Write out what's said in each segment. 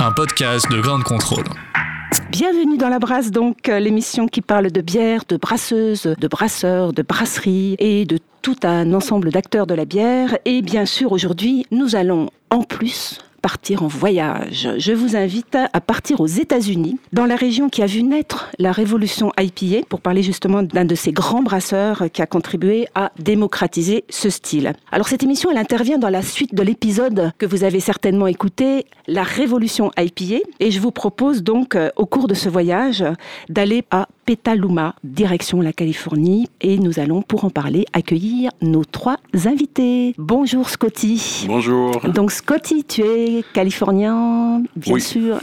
un podcast de grande contrôle. Bienvenue dans La Brasse, donc euh, l'émission qui parle de bière, de brasseuses, de brasseurs, de brasserie et de tout un ensemble d'acteurs de la bière. Et bien sûr, aujourd'hui, nous allons en plus partir en voyage. Je vous invite à partir aux États-Unis, dans la région qui a vu naître la révolution IPA, pour parler justement d'un de ces grands brasseurs qui a contribué à démocratiser ce style. Alors cette émission, elle intervient dans la suite de l'épisode que vous avez certainement écouté, la révolution IPA, et je vous propose donc euh, au cours de ce voyage d'aller à Petaluma, direction la Californie, et nous allons pour en parler accueillir nos trois invités. Bonjour Scotty. Bonjour. Donc Scotty, tu es californien, bien Oui. sûr,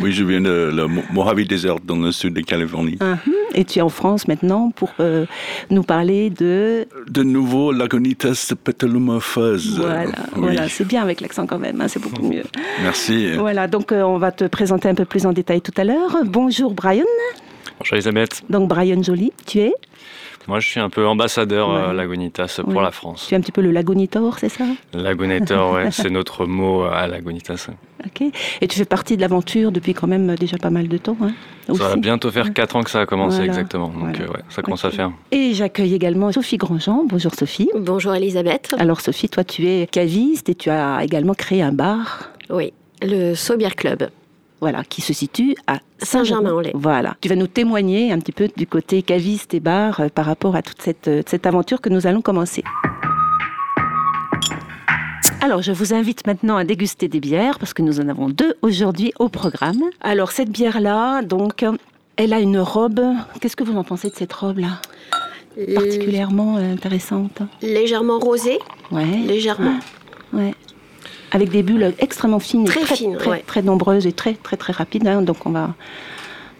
Oui, je viens de la Mo- Mojave Desert dans le sud de Californie. Mhm. et tu es en France maintenant pour euh, nous parler de... De nouveau, Lagunitas Petaluma Fuzz. Voilà, Oui. voilà, c'est bien avec l'accent quand même, hein, c'est beaucoup mieux. Merci. Voilà, donc euh, on va te présenter un peu plus en détail tout à l'heure. Bonjour Brian. Bonjour Elisabeth. Donc Brian Joly, tu es? Moi, je suis un peu ambassadeur Ouais. euh, Lagunitas pour Ouais. la France. Tu es un petit peu le lagonitor, c'est ça? Lagunator, ouais, c'est notre mot à Lagunitas. Ok. Et tu fais partie de l'aventure depuis quand même déjà pas mal de temps. Hein, Ça va bientôt faire 4 ans que ça a commencé Voilà. exactement. Donc Voilà. euh, ouais, ça commence à faire. Et j'accueille également Sophie Grandjean. Bonjour Sophie. Bonjour Elisabeth. Alors Sophie, toi tu es caviste et tu as également créé un bar. Oui, le Saubier Club. Voilà, qui se situe à Saint-Germain-en-Laye. Voilà. Tu vas nous témoigner un petit peu du côté caviste et bar euh, par rapport à toute cette, euh, cette aventure que nous allons commencer. Alors, je vous invite maintenant à déguster des bières parce que nous en avons deux aujourd'hui au programme. Alors, cette bière-là, donc, elle a une robe. Qu'est-ce que vous en pensez de cette robe-là? Particulièrement euh, intéressante. Légèrement rosé, Ouais. légèrement. Avec des bulles extrêmement fines, et Très très, fines, très, ouais. très nombreuses et très très très rapides. hein. Donc on va,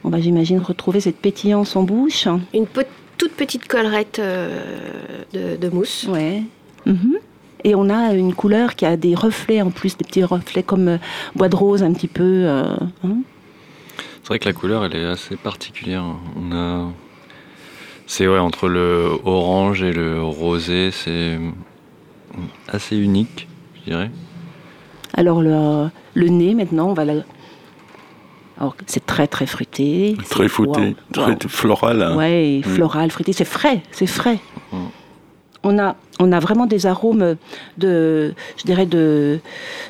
on va j'imagine retrouver cette pétillance en bouche. Une pe- toute petite collerette euh, de, de mousse. Ouais. Mhm. Et on a une couleur qui a des reflets en plus, des petits reflets comme euh, bois de rose un petit peu. euh, hein. C'est vrai que la couleur, elle est assez particulière. On a. C'est ouais, entre le orange et le rosé, c'est assez unique, je dirais. Alors le, le nez maintenant, on va la. Alors c'est très très fruité. Très waouh, très floral. hein. Ouais, floral, fruité, c'est frais, c'est frais. Mm. On a, on a vraiment des arômes de, je dirais de,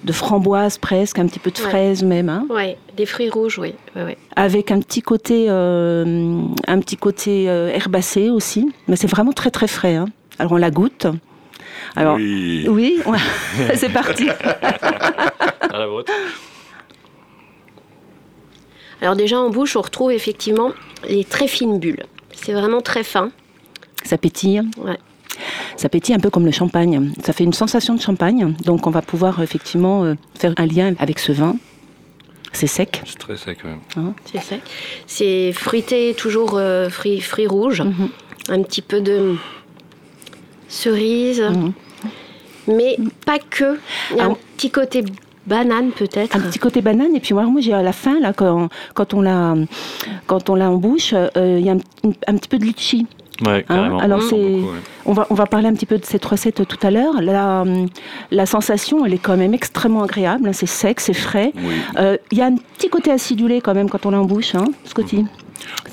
de framboise presque, un petit peu de Ouais. fraise même, hein, Ouais, des fruits rouges, oui. ouais, ouais. avec un petit côté, euh, un petit côté euh, herbacé aussi. Mais c'est vraiment très très frais. hein. Alors on la goûte. Alors Oui. oui, ouais, c'est parti. À la vôtre. Alors déjà en bouche, on retrouve effectivement les très fines bulles. C'est vraiment très fin. Ça pétille. Ouais. Ça pétille un peu comme le champagne. Ça fait une sensation de champagne. Donc on va pouvoir effectivement euh, faire un lien avec ce vin. C'est sec. C'est très sec, ouais. C'est sec. C'est fruité, toujours euh, fruits, fruits rouges. Mhm. Un petit peu de cerise. Mhm. Mais pas que. Il y a Ah. un petit côté banane peut-être. Un petit côté banane et puis moi, moi j'ai à la fin là quand, quand on l'a quand on l'a en bouche, euh, il y a un, un petit peu de litchi. Ouais, carrément. alors On beaucoup, ouais. On va on va parler un petit peu de cette recette tout à l'heure. La la sensation elle est quand même extrêmement agréable. hein. C'est sec, c'est frais. Oui. Euh, Il y a un petit côté acidulé quand même quand on l'a en bouche, hein, Scotty.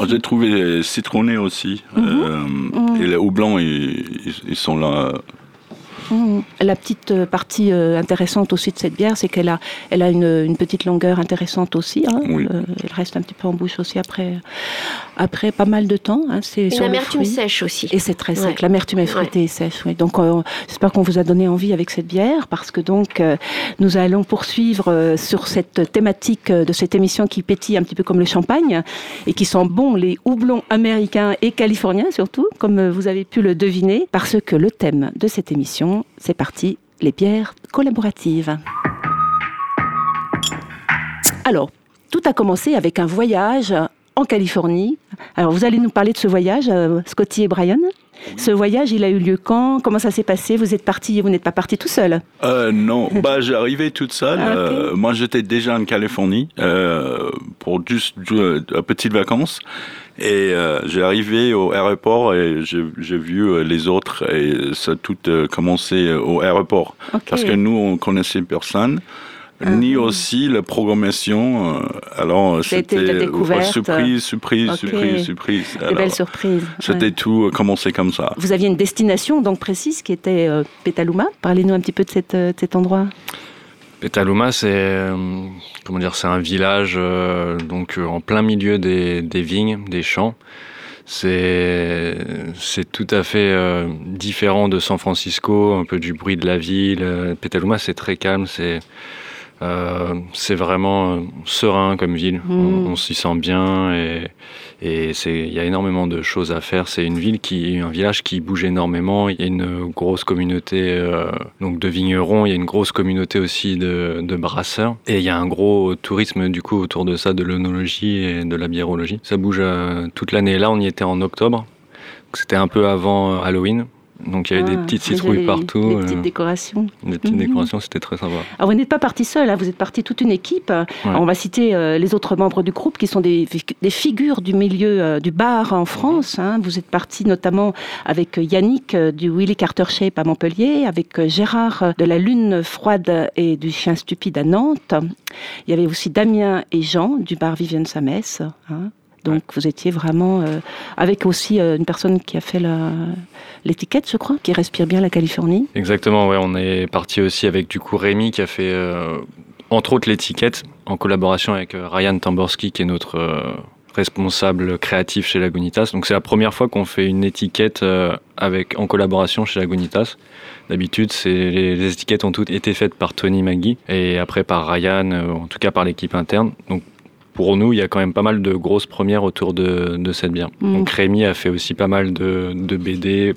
J'ai trouvé citronné aussi. Mhm. Euh, Et les houblons, ils, ils- ils sont là. Mhm. La petite euh, partie euh, intéressante aussi de cette bière, c'est qu'elle a, elle a une, une petite longueur intéressante aussi. hein. Oui. Euh, elle reste un petit peu en bouche aussi après, après pas mal de temps. hein. C'est Une amertume sèche aussi. Et c'est très sec. Ouais. L'amertume est fruitée et sèche. oui. Donc, euh, j'espère qu'on vous a donné envie avec cette bière, parce que donc euh, nous allons poursuivre euh, sur cette thématique de cette émission qui pétille un petit peu comme le champagne et qui sent bon les houblons américains et californiens surtout, comme vous avez pu le deviner, parce que le thème de cette émission, c'est parti, les bières collaboratives. Alors. tout a commencé avec un voyage en Californie. Alors, vous allez nous parler de ce voyage, euh, Scotty et Brian. Ce voyage, il a eu lieu quand? Comment ça s'est passé? Vous êtes parti, vous n'êtes pas parti tout seul? Euh, non, bah j'arrivais toute seule. Ah. Euh, moi, j'étais déjà en Californie euh, pour juste de petites vacances. Et j'ai arrivé au aéroport et j'ai vu les autres et ça a tout commencé au aéroport. Parce que nous, on connaissait personne. Ni aussi la programmation. euh, alors, c'était euh, découverte. surprise, surprise, Ok. surprise, surprise. Des Alors, belles surprises. C'était Ouais. tout euh, commencé comme ça. Vous aviez une destination donc précise qui était euh, Petaluma. Parlez-nous un petit peu de, cette, euh, de cet endroit. Petaluma, c'est euh, comment dire, c'est un village euh, donc euh, en plein milieu des, des vignes, des champs. C'est c'est tout à fait euh, différent de San Francisco, un peu du bruit de la ville. Petaluma, c'est très calme, c'est euh, c'est vraiment euh, serein comme ville. Mm. On, on s'y sent bien et il y a énormément de choses à faire. C'est une ville qui un village qui bouge énormément. Il y a une grosse communauté euh, donc de vignerons. Il y a une grosse communauté aussi de, de brasseurs et il y a un gros tourisme du coup autour de ça, de l'œnologie et de la biérologie. Ça bouge toute l'année. Là, on y était en octobre. C'était un peu avant Halloween. Donc il y avait Ah, des petites déjà citrouilles les- partout, Les euh, petites décorations. des petites Mhm. décorations, c'était très sympa. Alors vous n'êtes pas parti seul, hein, vous êtes parti toute une équipe. Alors, on va citer euh, les autres membres du groupe qui sont des, des figures du milieu euh, du bar en France. hein. Vous êtes parti notamment avec Yannick du Willy Carter Shape à Montpellier, avec Gérard de la Lune Froide et du Chien Stupide à Nantes. Il y avait aussi Damien et Jean du bar Vivienne Samès. hein. Donc vous étiez vraiment euh, avec aussi euh, une personne qui a fait l'étiquette, je crois, qui respire bien la Californie. Exactement, ouais, on est parti aussi avec du coup Rémi qui a fait euh, entre autres l'étiquette en collaboration avec Ryan Tamborski qui est notre responsable créatif chez Lagunitas. Donc c'est la première fois qu'on fait une étiquette avec en collaboration chez Lagunitas. D'habitude, c'est les, les étiquettes ont toutes été faites par Tony Magui et après par Ryan, en tout cas par l'équipe interne. Donc pour nous, il y a quand même pas mal de grosses premières autour de, de cette bière. Mm. Donc Rémi a fait aussi pas mal de, de BD,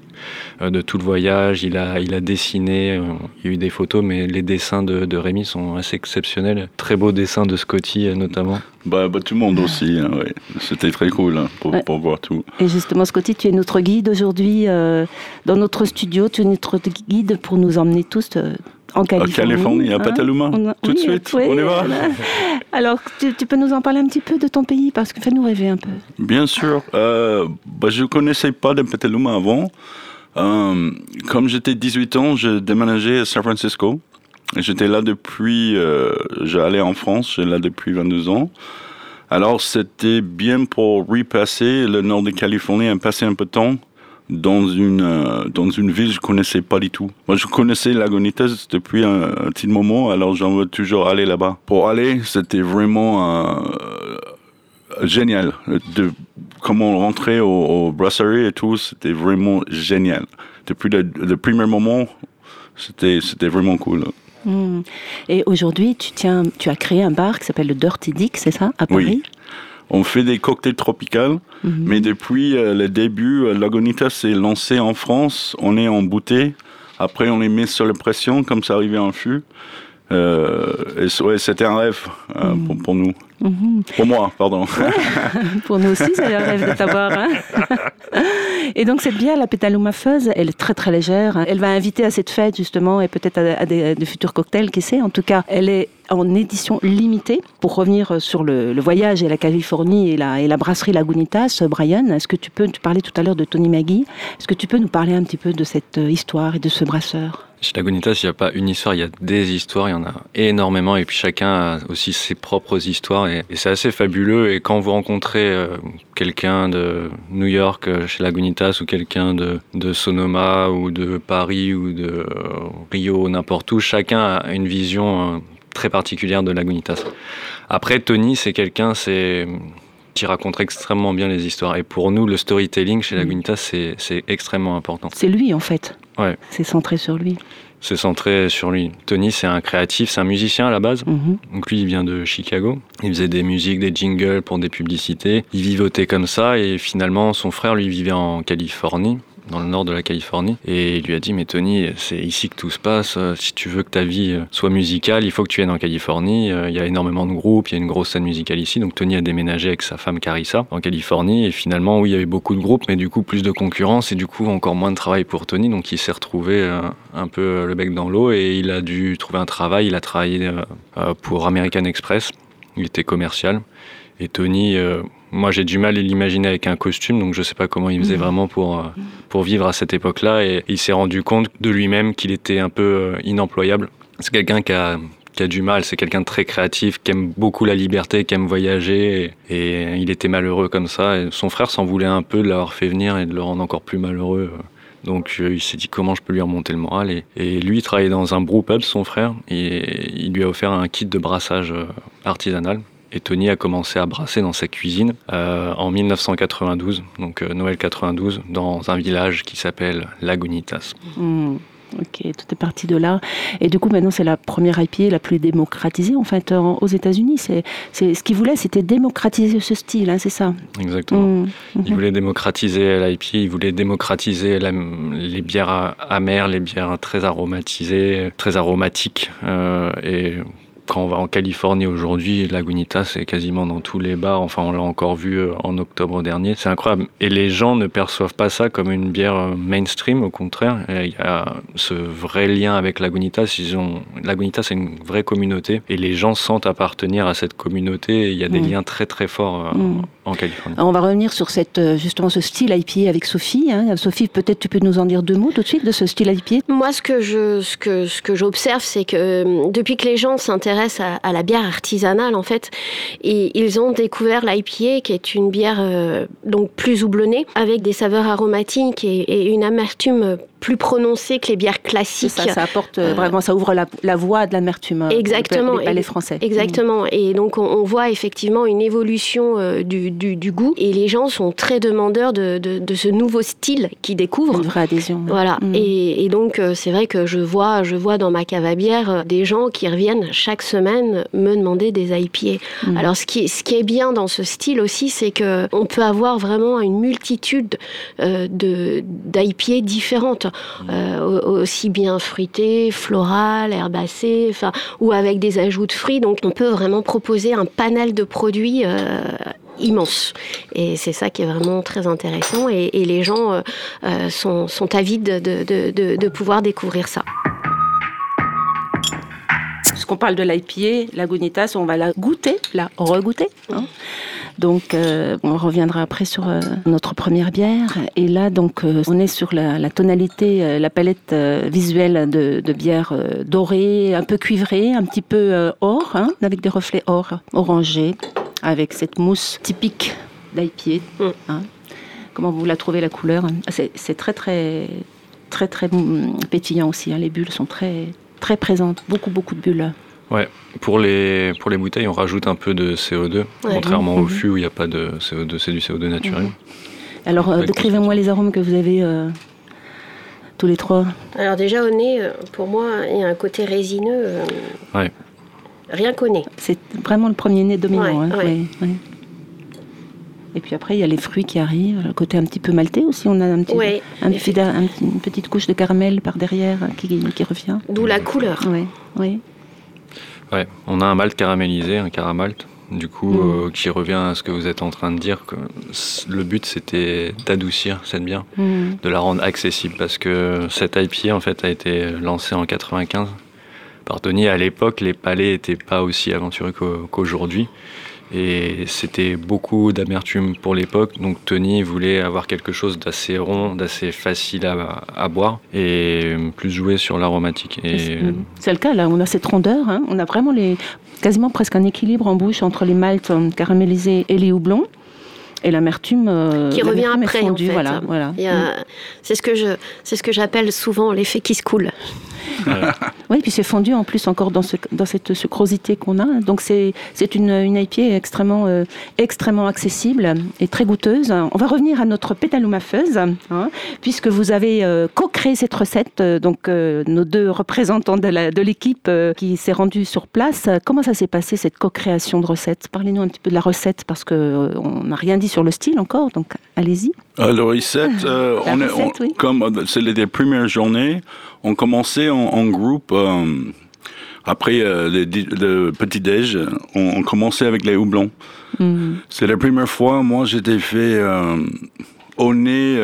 euh, de tout le voyage. Il a, il a dessiné, euh, il y a eu des photos, mais les dessins de, de Rémi sont assez exceptionnels. Très beaux dessins de Scotty euh, notamment. Bah, bah, tout le monde aussi, hein, ouais. C'était très cool hein, pour, Ouais. pour voir tout. Et justement, Scotty, tu es notre guide aujourd'hui euh, dans notre studio. Tu es notre guide pour nous emmener tous euh, en Californie. Californie, à hein. Petaluma, tout de oui, suite, oui, on y va. Alors, tu, tu peux nous en parler un petit peu de ton pays Parce que fais-nous rêver un peu. Bien sûr. Euh, bah, je ne connaissais pas de Petaluma avant. Euh, comme j'étais 18 ans, j'ai déménagé à San Francisco. J'étais là depuis... Euh, J'allais en France, j'étais là depuis 22 ans. Alors, c'était bien pour repasser le nord de Californie passer un peu de temps dans une, euh, dans une ville que je connaissais pas du tout. Moi, je connaissais Lagunitas depuis un, un petit moment, alors j'en veux toujours aller là-bas. Pour aller, c'était vraiment euh, génial. De comment rentrer au, au brasserie et tout, c'était vraiment génial. Depuis le, le premier moment, c'était c'était vraiment cool. Hmm. Et aujourd'hui, tu, tiens, tu as créé un bar qui s'appelle le Dirty Dick, c'est ça, à Oui. On fait des cocktails tropicaux, Mhm. mais depuis euh, le début, euh, Lagunitas s'est lancé en France. On est en bouteille. Après, on les met sur la pression, comme ça arrivait en fût. Euh, ouais, c'était un rêve euh, pour, pour nous. Mhm. Pour moi, pardon. Pour nous aussi, c'est un rêve de t'avoir. hein. et donc, cette bière, la Petaluma Fuzz, elle est très très légère. Elle va inviter à cette fête, justement, et peut-être à, des, futurs cocktails, qui sait. En tout cas, elle est en édition limitée. Pour revenir sur le, voyage et la Californie et la, brasserie Lagunitas, Brian, est-ce que tu peux, tu parlais tout à l'heure de Tony Magui, est-ce que tu peux nous parler un petit peu de cette euh, histoire et de ce brasseur? Chez Lagunitas, il n'y a pas une histoire, il y a des histoires, il y en a énormément, et puis chacun a aussi ses propres histoires, et, c'est assez fabuleux. Et quand vous rencontrez euh, quelqu'un de New York euh, chez Lagunitas, ou quelqu'un de, de Sonoma, ou de Paris, ou de euh, Rio, n'importe où, chacun a une vision euh, très particulière de Lagunitas. Après, Tony, c'est quelqu'un, c'est qui raconte extrêmement bien les histoires. Et pour nous, le storytelling chez Lagunitas, c'est c'est extrêmement important. C'est lui, en fait. Ouais. C'est centré sur lui. C'est centré sur lui. Tony, c'est un créatif, c'est un musicien à la base. Mhm. Donc lui, il vient de Chicago. Il faisait des musiques, des jingles pour des publicités. Il vivotait comme ça et finalement, son frère, lui, vivait en Californie. Dans le nord de la Californie. Et il lui a dit, mais Tony, c'est ici que tout se passe. Si tu veux que ta vie soit musicale, il faut que tu viennes en Californie. Il y a énormément de groupes, il y a une grosse scène musicale ici. Donc Tony a déménagé avec sa femme Carissa en Californie. Et finalement, oui, il y avait beaucoup de groupes, mais du coup, plus de concurrence et du coup, encore moins de travail pour Tony. Donc il s'est retrouvé un peu le bec dans l'eau et il a dû trouver un travail. Il a travaillé pour American Express. Il était commercial. Et Tony, euh, moi j'ai du mal à l'imaginer avec un costume, donc je sais pas comment il faisait mhm. vraiment pour, euh, pour vivre à cette époque-là. Et il s'est rendu compte de lui-même qu'il était un peu euh, inemployable. C'est quelqu'un qui a, qui a du mal, c'est quelqu'un de très créatif, qui aime beaucoup la liberté, qui aime voyager. Et, il était malheureux comme ça. Et son frère s'en voulait un peu de l'avoir fait venir et de le rendre encore plus malheureux. Donc il s'est dit comment je peux lui remonter le moral? Et, et, lui, il travaillait dans un brewpub, son frère, et il lui a offert un kit de brassage artisanal. Et Tony a commencé à brasser dans sa cuisine euh, en 1992, donc euh, Noël 92, dans un village qui s'appelle Lagunitas. Hmm. Ok, tout est parti de là. Et du coup, maintenant, c'est la première IPA la plus démocratisée, en fait, aux États-Unis. C'est, ce qu'il voulait, c'était démocratiser ce style, hein, c'est ça Exactement. Hmm. Il mhm. voulait démocratiser l'IPA, il voulait démocratiser les bières amères, les bières très aromatisées, très aromatiques. Euh, et quand on va en Californie aujourd'hui, Lagunitas c'est quasiment dans tous les bars. Enfin, on l'a encore vu euh, en octobre dernier. C'est incroyable. Et les gens ne perçoivent pas ça comme une bière euh, mainstream. Au contraire, il y a ce vrai lien avec Lagunitas. Ils ont Lagunitas, c'est une vraie communauté et les gens sentent appartenir à cette communauté. il y a des mm. liens très très forts euh, mm. en Californie. on va revenir sur cette justement ce style IPA avec Sophie. Hein. Sophie, peut-être tu peux nous en dire deux mots tout de suite de ce style IPA? Moi, ce que je ce que ce que j'observe, c'est que depuis que les gens s'intéressent à, la bière artisanale en fait. Et ils ont découvert l'IPA qui est une bière euh, donc plus houblonnée avec des saveurs aromatiques et, et une amertume plus prononcé que les bières classiques. Ça, ça apporte euh, vraiment, ça ouvre la, la voie de l'amertume. Euh, Exactement. Les palais français. Exactement. Et donc on, voit effectivement une évolution euh, du, du, du, goût et les gens sont très demandeurs de, de, de ce nouveau style qu'ils découvrent. Une vraie adhésion. Voilà. Mm. Et, et, donc c'est vrai que je vois, je vois dans ma cave à bière des gens qui reviennent chaque semaine me demander des IPA. Mm. Alors ce qui, ce qui est bien dans ce style aussi, c'est que on peut avoir vraiment une multitude de d'IPA différentes. Euh, aussi bien fruité, floral, herbacé, enfin, ou avec des ajouts de fruits. Donc on peut vraiment proposer un panel de produits euh, immense. Et c'est ça qui est vraiment très intéressant. Et, les gens euh, sont, sont, avides de, pouvoir découvrir ça. Puisqu'on parle de l'IPA, la Gunitas, on va la goûter, la regoûter. Hein. Donc, euh, on reviendra après sur euh, notre première bière. Et là, donc, euh, on est sur la, tonalité, la palette visuelle de, bière dorée, un peu cuivrée, un petit peu or, hein, avec des reflets or, orangés, avec cette mousse typique d'IPA. Mm. Hein. Comment vous la trouvez la couleur C'est très, très, très, très mm, pétillant aussi. Hein. Les bulles sont très, très présentes. Beaucoup, beaucoup de bulles. Ouais, pour les, pour les bouteilles, on rajoute un peu de CO2, contrairement au mhm. fût où il n'y a pas de CO2, c'est du CO2 naturel. Mhm. Alors, euh, décrivez-moi les arômes que vous avez euh, tous les trois. Alors, déjà, au nez, euh, pour moi, il y a un côté résineux. ouais. Rien qu'au nez. C'est vraiment le premier nez dominant. Hein, Et puis après, il y a les fruits qui arrivent, le côté un petit peu maltais aussi. On a un petit, un une petite couche de caramel par derrière qui, qui revient? D'où la couleur. Oui, oui. Ouais, on a un malt caramélisé, un caramalt, du coup, mm. euh, qui revient à ce que vous êtes en train de dire, que le but c'était d'adoucir cette bière, mm. de la rendre accessible, parce que cette IPA en fait a été lancée en 95 par Tony. À l'époque, les palais n'étaient pas aussi aventureux qu'aujourd'hui. Et c'était beaucoup d'amertume pour l'époque. Donc Tony voulait avoir quelque chose d'assez rond, d'assez facile à, boire et plus jouer sur l'aromatique. C'est le cas là, on a cette rondeur. Hein. On a vraiment les, quasiment presque un équilibre en bouche entre les maltes euh, caramélisés et les houblons et l'amertume euh, qui revient après en fait. voilà, voilà. c'est ce que je c'est ce que j'appelle souvent l'effet qui se coule oui, puis c'est fondu en plus encore dans, ce, dans cette sucrosité qu'on a. Donc c'est une, une IPA extrêmement, euh, extrêmement accessible et très goûteuse. On va revenir à notre pétaluma hein, puisque vous avez euh, co-créé cette recette. Euh, donc nos deux représentants de l'équipe qui s'est rendu sur place. Comment ça s'est passé cette co-création de recette? Parlez-nous un petit peu de la recette parce qu'on n'a rien dit sur le style encore, donc allez-y. Euh, le reset, euh, La on est, recette, on- oui. comme euh, c'est les, les premières journées, on commençait en, en groupe. euh, après euh, le, di- le petit déj, on, on commençait avec les houblons. Hmm. C'est la première fois, moi, j'étais fait au nez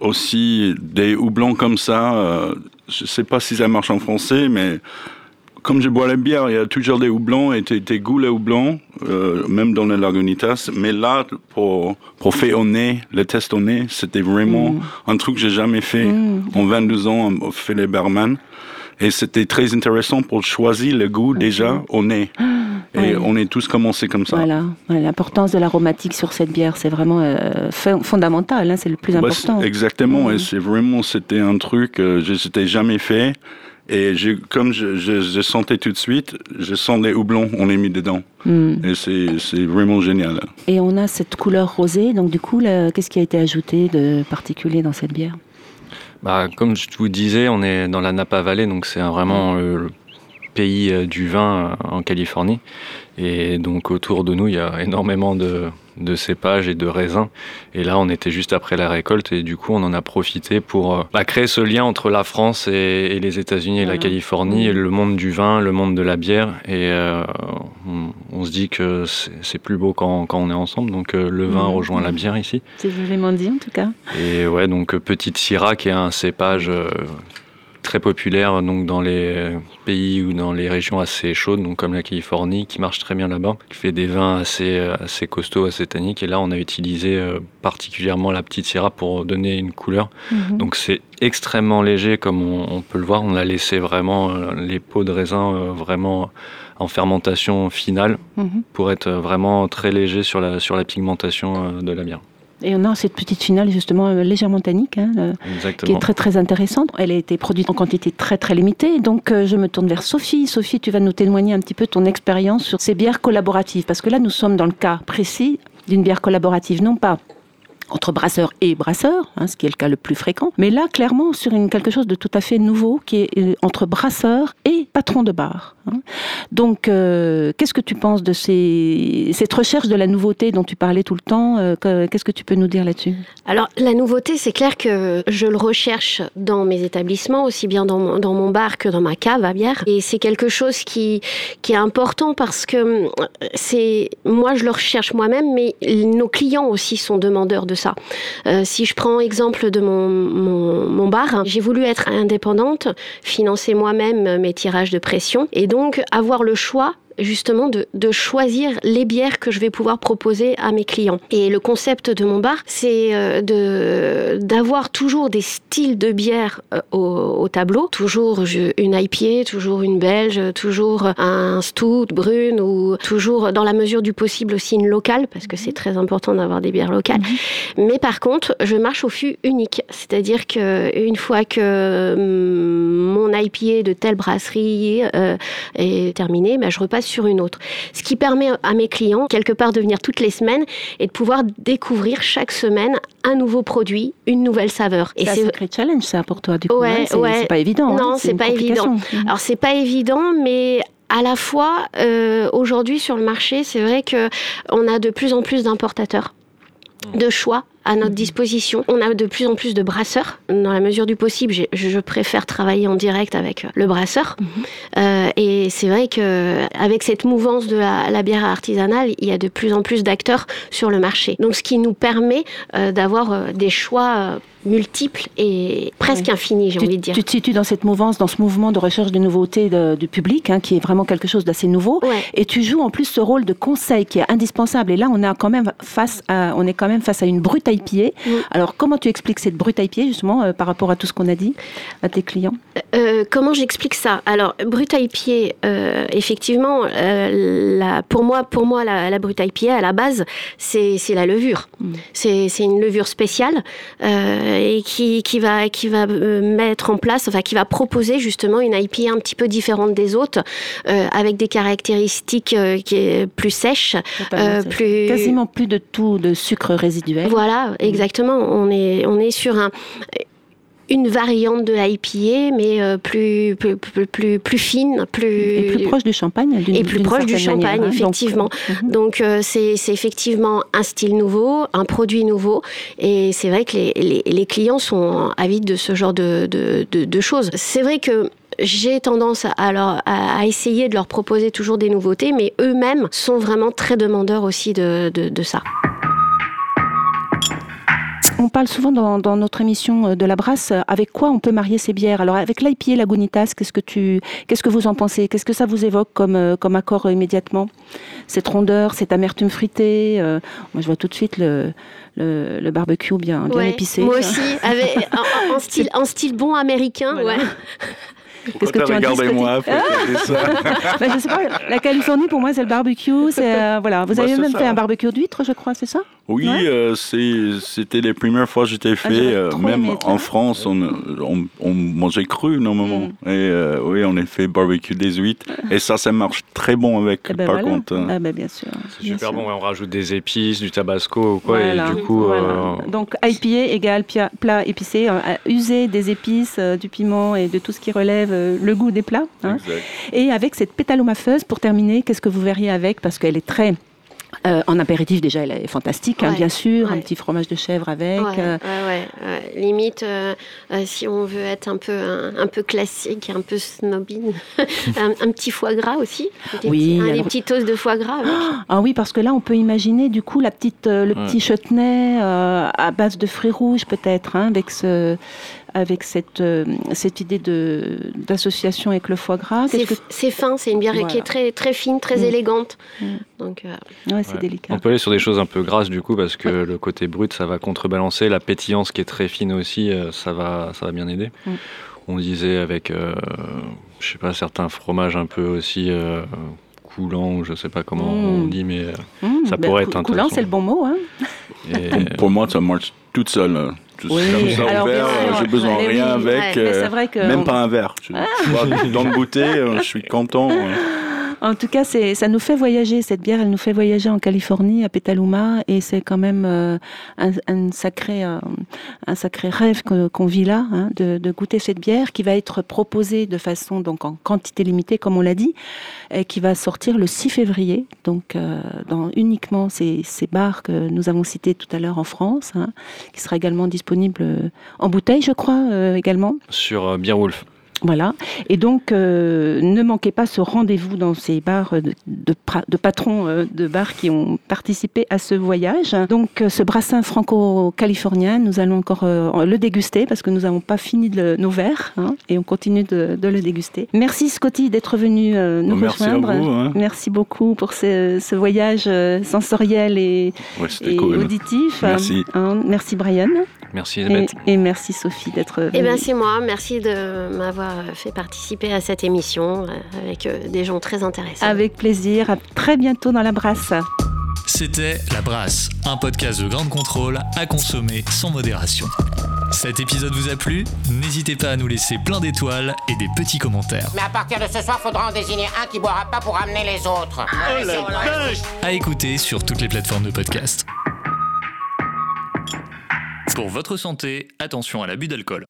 aussi des houblons comme ça. je sais pas si ça marche en français, mais comme je bois la bière, il y a toujours des houblons et tes, tes goûts les houblons, euh, même dans les Lagunitas. Mais là, pour, pour faire au nez, le test au nez, c'était vraiment un truc que j'ai jamais fait en 22 ans, on fait les barman. Et c'était très intéressant pour choisir le goût déjà au nez. Et on est tous commencé comme ça. Voilà, l'importance de l'aromatique sur cette bière, c'est vraiment euh, fon- fondamental, hein, c'est le plus Bah, important. exactement, et c'est vraiment, c'était un truc que je n'étais jamais fait. Et comme je, je, je sentais tout de suite, je sens les houblons, on les mis dedans. Hmm. Et c'est vraiment génial. Et on a cette couleur rosée, donc du coup, qu'est-ce qui a été ajouté de particulier dans cette bière? Bah, comme je vous disais, on est dans la Napa Valley, donc c'est vraiment euh, le pays euh, du vin euh, en Californie. Et donc autour de nous, il y a énormément de, de cépages et de raisins. Et là, on était juste après la récolte et du coup, on en a profité pour euh, bah, créer ce lien entre la France et, et les États-Unis et la. Californie, et le monde du vin, le monde de la bière. Et euh, on, on se dit que c'est plus beau quand, quand on est ensemble. Donc euh, le vin Mhm. rejoint la bière ici. C'est joliment dit en tout cas. Et ouais, donc Petite Syrah, qui est un cépage euh, très populaire donc dans les pays ou dans les régions assez chaudes, donc comme la Californie, qui marche très bien là-bas, qui fait des vins assez, assez costauds, assez tanniques. Et là, on a utilisé euh, particulièrement la Petite Syrah pour donner une couleur. Mhm. Donc c'est extrêmement léger, comme on, on peut le voir. On a laissé vraiment euh, les peaux de raisin euh, vraiment en fermentation finale Mhm. pour être vraiment très léger sur la, sur la pigmentation de la bière. Et on a cette petite finale justement euh, légèrement tannique, hein, euh, qui est très très intéressante. Elle a été produite en quantité très très limitée. Donc euh, je me tourne vers Sophie. Sophie, tu vas nous témoigner un petit peu ton expérience sur ces bières collaboratives. Parce que là, nous sommes dans le cas précis d'une bière collaborative, non pas entre brasseur et brasseur, hein, ce qui est le cas le plus fréquent, mais là, clairement, sur une, quelque chose de tout à fait nouveau, qui est entre brasseur et patron de bar. Hein. Donc, euh, qu'est-ce que tu penses de cette recherche de la nouveauté dont tu parlais tout le temps euh, que- Qu'est-ce que tu peux nous dire là-dessus? Alors, la nouveauté, c'est clair que je le recherche dans mes établissements, aussi bien dans mon, bar que dans ma cave à bière. Et c'est quelque chose qui, est important parce que hum, c'est moi, je le recherche moi-même, mais nos clients aussi sont demandeurs de ça. Euh, si je prends exemple de mon, mon, mon bar, j'ai voulu être indépendante, financer moi-même mes tirages de pression et donc avoir le choix justement de, de choisir les bières que je vais pouvoir proposer à mes clients. Et le concept de mon bar, c'est euh, de d'avoir toujours des styles de bière euh, au, au tableau, toujours une IPA, toujours une belge, toujours un stout brune ou toujours dans la mesure du possible aussi une locale parce que c'est très important d'avoir des bières locales. Mais par contre, je marche au fût unique, c'est-à-dire que une fois que hum, mon IPA de telle brasserie euh, est terminé, ben, je repasse sur une autre. Ce qui permet à mes clients, quelque part, de venir toutes les semaines et de pouvoir découvrir chaque semaine un nouveau produit, une nouvelle saveur. Et C'est un c'est sacré challenge, ça, pour toi, du coup. Ouais, hein, c'est ouais. c'est pas évident. Non, hein, c'est une pas évident. complication. alors c'est pas évident, mais à la fois euh, aujourd'hui sur le marché, c'est vrai que on a de plus en plus d'importateurs de choix à notre disposition. On a de plus en plus de brasseurs. Dans la mesure du possible, je préfère travailler en direct avec le brasseur. Euh, et c'est vrai que avec cette mouvance de la, la bière artisanale, il y a de plus en plus d'acteurs sur le marché. Donc, ce qui nous permet euh, d'avoir euh, des choix euh, multiples et presque Oui. infinis, j'ai envie de dire. tu te situes dans cette mouvance, dans ce mouvement de recherche de nouveautés du public, hein, qui est vraiment quelque chose d'assez nouveau. Ouais. Et tu joues en plus ce rôle de conseil qui est indispensable. Et là, on, a quand même face à, on est quand même face à une brute. Mm. Alors, comment tu expliques cette brute IPA, justement, euh, par rapport à tout ce qu'on a dit à tes clients? Euh, comment j'explique ça? Alors, brut IPA, euh, effectivement, euh, la, pour moi, pour moi, la, la brut IPA à la base, c'est la levure. Mm. C'est c'est une levure spéciale euh, et qui, qui va qui va euh, mettre en place, enfin qui va proposer justement une IPA un petit peu différente des autres, euh, avec des caractéristiques euh, qui est plus sèches, euh, plus Quasiment plus de tout de sucre résiduel. voilà, exactement. On est, on est sur un. Une variante de l'IPA, mais euh, plus, plus, plus, plus, plus fine, plus... Et plus proche du champagne. Et plus proche du champagne, manière, hein. Effectivement. mhm. Donc euh, c'est c'est effectivement un style nouveau, un produit nouveau, et c'est vrai que les, les- les clients sont avides de ce genre de, de- de- de choses. C'est vrai que j'ai tendance à, leur- à essayer de leur proposer toujours des nouveautés, mais eux-mêmes sont vraiment très demandeurs aussi de, de- de ça. On parle souvent dans, dans notre émission euh, de la brasse euh, avec quoi on peut marier ces bières. Alors avec l'IPA Lagunitas, qu'est-ce que tu, qu'est-ce que vous en pensez? Qu'est-ce que ça vous évoque comme, euh, comme accord immédiatement? Cette rondeur, cette amertume fruitée. euh, moi, je vois tout de suite le, le, le barbecue bien, bien Ouais, épicé. Moi aussi, avec, en, en style, en style bon américain. Voilà. Ouais. Qu'est-ce que tu Regardez-moi ça. Ben, je sais pas. La Californie, pour moi, c'est le barbecue. C'est euh, voilà. Vous Bah, avez même ça. fait un barbecue d'huîtres, je crois, c'est ça? Oui, Ouais. euh, c'est- c'était les premières fois que j'étais fait. j'aurais euh, trop même en. France, on, on, on mangeait cru normalement. Mm. Et euh, oui, on a fait barbecue des huîtres. Et ça, ça marche très bon avec, Eh ben, par voilà. contre. hein. Ah ben, bien sûr. C'est super sûr. bon, ouais, on rajoute des épices, du tabasco ou quoi, Voilà, et du coup, voilà. euh, Donc IPA égale plat épicé, euh, user des épices, euh, du piment et de tout ce qui relève euh, le goût des plats. hein. Exact. Et avec cette pétalomafeuse, pour terminer, qu'est-ce que vous verriez avec? Parce qu'elle est très... euh, en apéritif, déjà, elle est fantastique, hein, bien sûr. Un petit fromage de chèvre avec. Ouais, euh, ouais, ouais, ouais. Limite, euh, euh, si on veut être un peu, un, un peu classique, un peu snobine, un, un petit foie gras aussi. Des Oui, petits, hein, des petites toasts de foie gras. avec. Ah oui, parce que là, on peut imaginer du coup la petite, euh, le Ouais. petit chutney euh, à base de fruits rouges peut-être, hein, avec ce, avec cette, euh, cette idée de d'association avec le foie gras. C'est que- fin, c'est une bière qui est très, très fine, très Mm. élégante. Mm. Donc, euh, Ouais, c'est Ouais. délicat. On peut aller sur des choses un peu grasses du coup parce que le côté brut ça va contrebalancer la pétillance qui est très fine aussi euh, ça va ça va bien aider. Mm. On disait avec euh, je sais pas certains fromages un peu aussi euh, coulants ou je sais pas comment Mm. on dit mais euh, Mmh, ça ben, pourrait être coulant, intéressant. c'est le bon mot. Hein. et- Pour moi, ça marche toute seule. hein. Tout Oui. comme ça, Alors, bien sûr, j'ai besoin de rien oui, avec. ouais. Euh, c'est vrai que même on- pas un verre. Je, tu vois, dans le goûter, euh, je suis content. En tout cas, ça nous fait voyager, cette bière, elle nous fait voyager en Californie, à Petaluma, et c'est quand même euh, un, sacré, euh, un sacré rêve qu'on vit là, hein, de, goûter cette bière qui va être proposée de façon, donc en quantité limitée, comme on l'a dit, et qui va sortir le 6 février, donc euh, dans uniquement ces, ces bars que nous avons cités tout à l'heure en France, hein, qui sera également disponible en bouteille, je crois, euh, également. sur euh, Beer Wolf. Voilà. Et donc, euh, ne manquez pas ce rendez-vous dans ces bars de, de, patrons euh, de bars qui ont participé à ce voyage. Donc, euh, ce brassin franco-californien, nous allons encore euh, le déguster parce que nous n'avons pas fini de nos verres hein, et on continue de, de le déguster. Merci Scotty d'être venu euh, nous Merci à rejoindre. vous, hein. Merci beaucoup pour ce, ce voyage euh, sensoriel et, Ouais, c'était et cool. auditif. Merci. Hein, merci Brian Merci et, Elisabeth. et merci Sophie d'être venue. eh ben, c'est moi. Merci de m'avoir fait participer à cette émission euh, avec euh, des gens très intéressants. Avec plaisir. À très bientôt dans la brasse. C'était La Brasse, un podcast de grande contrôle à consommer sans modération. Cet épisode vous a plu? N'hésitez pas à nous laisser plein d'étoiles et des petits commentaires. Mais à partir de ce soir, faudra en désigner un qui boira pas pour amener les autres. À écouter sur toutes les plateformes de podcast. Pour votre santé, attention à l'abus d'alcool.